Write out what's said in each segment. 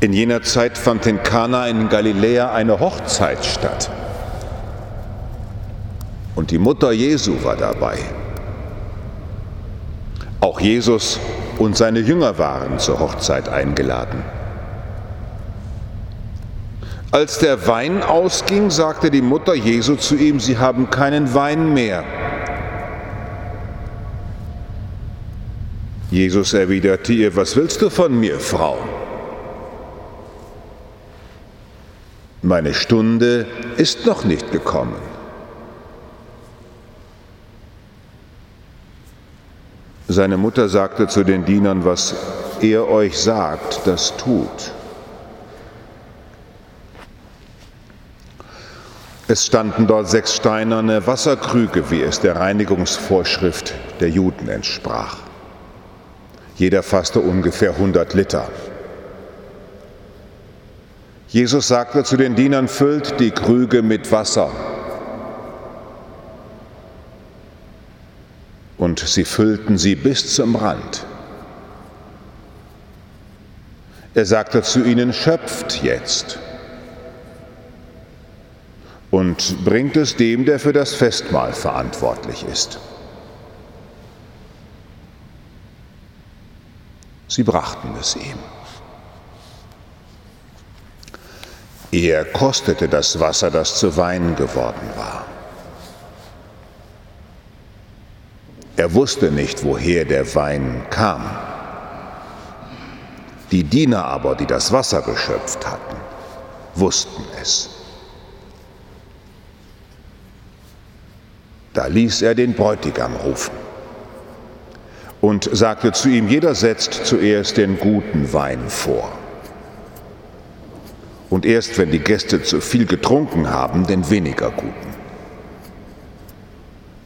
In jener Zeit fand in Kana in Galiläa eine Hochzeit statt. Und die Mutter Jesu war dabei. Auch Jesus und seine Jünger waren zur Hochzeit eingeladen. Als der Wein ausging, sagte die Mutter Jesu zu ihm, sie haben keinen Wein mehr. Jesus erwiderte ihr, was willst du von mir, Frau? Meine Stunde ist noch nicht gekommen. Seine Mutter sagte zu den Dienern, was er euch sagt, das tut. Es standen dort sechs steinerne Wasserkrüge, wie es der Reinigungsvorschrift der Juden entsprach. Jeder fasste ungefähr 100 Liter. Jesus sagte zu den Dienern, füllt die Krüge mit Wasser. Und sie füllten sie bis zum Rand. Er sagte zu ihnen, schöpft jetzt und bringt es dem, der für das Festmahl verantwortlich ist. Sie brachten es ihm. Er kostete das Wasser, das zu Wein geworden war. Er wusste nicht, woher der Wein kam. Die Diener aber, die das Wasser geschöpft hatten, wussten es. Da ließ er den Bräutigam rufen und sagte zu ihm, jeder setzt zuerst den guten Wein vor und erst wenn die Gäste zu viel getrunken haben, den weniger guten.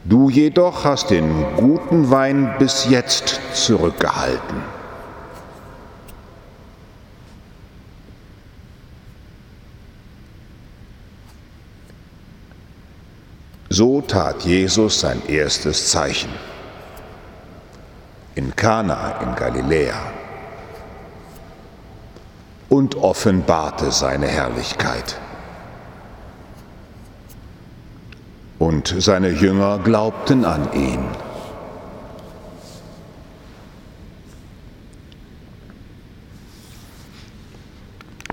Du jedoch hast den guten Wein bis jetzt zurückgehalten. So tat Jesus sein erstes Zeichen in Kana in Galiläa und offenbarte seine Herrlichkeit. Und seine Jünger glaubten an ihn.